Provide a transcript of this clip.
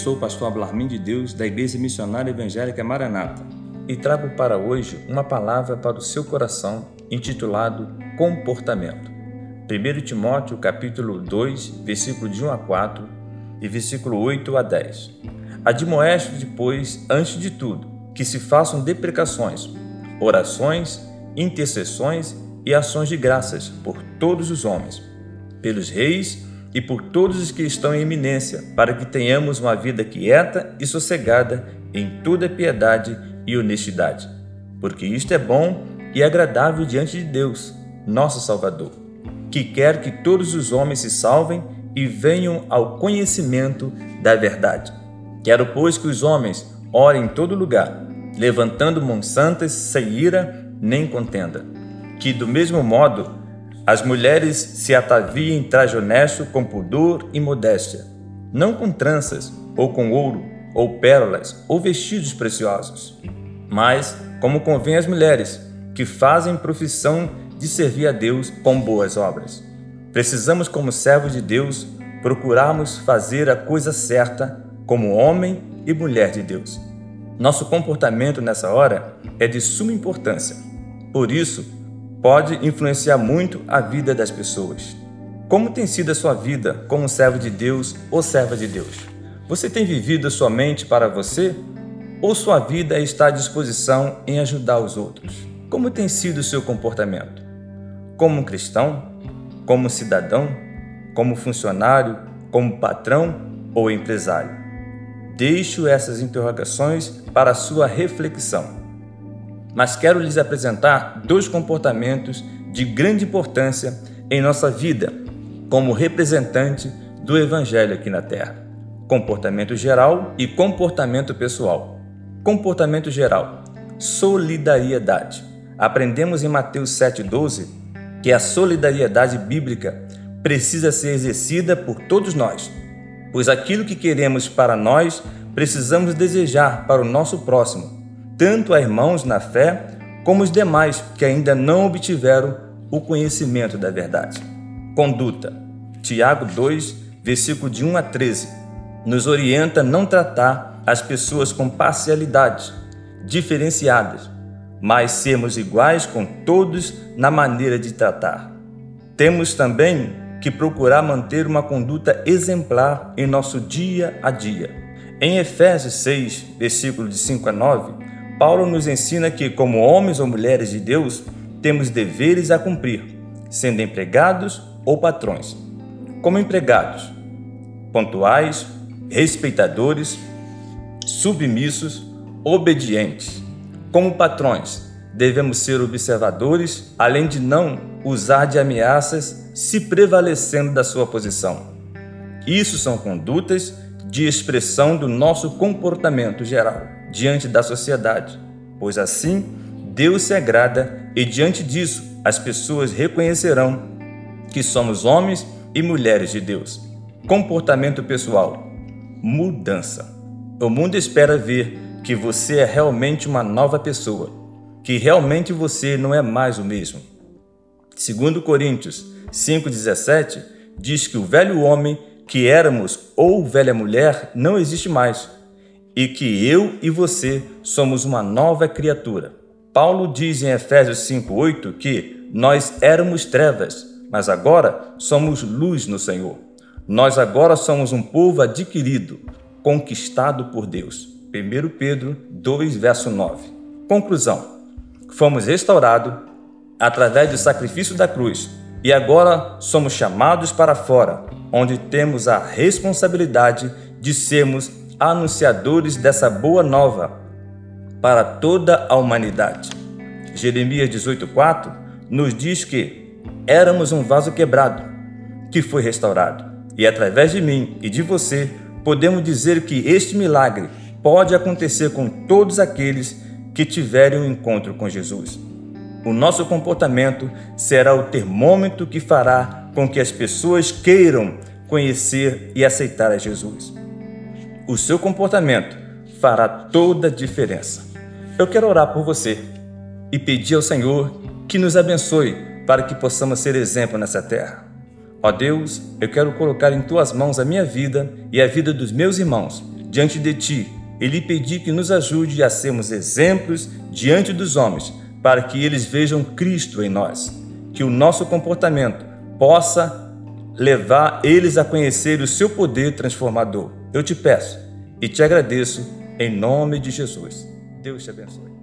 sou o pastor Ablarmin de Deus, da Igreja Missionária Evangélica Maranata, e trago para hoje uma palavra para o seu coração intitulado Comportamento. 1 Timóteo capítulo 2, versículo de 1 a 4 e versículo 8 a 10. Admoeste depois, antes de tudo, que se façam deprecações, orações, intercessões e ações de graças por todos os homens, pelos reis e por todos os que estão em eminência, para que tenhamos uma vida quieta e sossegada em toda piedade e honestidade. Porque isto é bom e agradável diante de Deus, nosso Salvador, que quer que todos os homens se salvem e venham ao conhecimento da verdade. Quero, pois, que os homens orem em todo lugar, levantando mãos santas, sem ira nem contenda. Que, do mesmo modo, as mulheres se ataviem em traje honesto com pudor e modéstia, não com tranças, ou com ouro, ou pérolas, ou vestidos preciosos, mas como convém às mulheres, que fazem profissão de servir a Deus com boas obras. Precisamos, como servos de Deus, procurarmos fazer a coisa certa como homem e mulher de Deus. Nosso comportamento nessa hora é de suma importância. Por isso, pode influenciar muito a vida das pessoas. Como tem sido a sua vida como servo de Deus ou serva de Deus? Você tem vivido somente para você ou sua vida está à disposição em ajudar os outros? Como tem sido o seu comportamento? Como cristão? Como cidadão? Como funcionário? Como patrão ou empresário? Deixo essas interrogações para sua reflexão mas quero lhes apresentar dois comportamentos de grande importância em nossa vida como representante do Evangelho aqui na Terra: comportamento geral e comportamento pessoal. Comportamento geral: solidariedade. Aprendemos em Mateus 7,12 que a solidariedade bíblica precisa ser exercida por todos nós, pois aquilo que queremos para nós precisamos desejar para o nosso próximo tanto a irmãos na fé como os demais que ainda não obtiveram o conhecimento da verdade. Conduta. Tiago 2, versículo de 1 a 13, nos orienta a não tratar as pessoas com parcialidade, diferenciadas, mas sermos iguais com todos na maneira de tratar. Temos também que procurar manter uma conduta exemplar em nosso dia a dia. Em Efésios 6, versículo de 5 a 9, Paulo nos ensina que, como homens ou mulheres de Deus, temos deveres a cumprir, sendo empregados ou patrões. Como empregados, pontuais, respeitadores, submissos, obedientes. Como patrões, devemos ser observadores, além de não usar de ameaças, se prevalecendo da sua posição. Isso são condutas de expressão do nosso comportamento geral diante da sociedade, pois assim Deus se agrada e diante disso as pessoas reconhecerão que somos homens e mulheres de Deus. Comportamento pessoal: mudança. O mundo espera ver que você é realmente uma nova pessoa, que realmente você não é mais o mesmo. Segundo Coríntios 5:17 diz que o velho homem que éramos ou velha mulher não existe mais e que eu e você somos uma nova criatura. Paulo diz em Efésios 5:8 que nós éramos trevas, mas agora somos luz no Senhor. Nós agora somos um povo adquirido, conquistado por Deus. 1 Pedro 2, verso 9. Conclusão: fomos restaurados através do sacrifício da cruz e agora somos chamados para fora, onde temos a responsabilidade de sermos anunciadores dessa boa nova para toda a humanidade. Jeremias 18,4 nos diz que éramos um vaso quebrado, que foi restaurado, e através de mim e de você podemos dizer que este milagre pode acontecer com todos aqueles que tiverem um encontro com Jesus. O nosso comportamento será o termômetro que fará com que as pessoas queiram conhecer e aceitar a Jesus o seu comportamento fará toda a diferença. Eu quero orar por você e pedir ao Senhor que nos abençoe para que possamos ser exemplo nessa terra. Ó Deus, eu quero colocar em tuas mãos a minha vida e a vida dos meus irmãos diante de ti e lhe pedir que nos ajude a sermos exemplos diante dos homens, para que eles vejam Cristo em nós. Que o nosso comportamento possa levar eles a conhecer o seu poder transformador. Eu te peço e te agradeço em nome de Jesus. Deus te abençoe.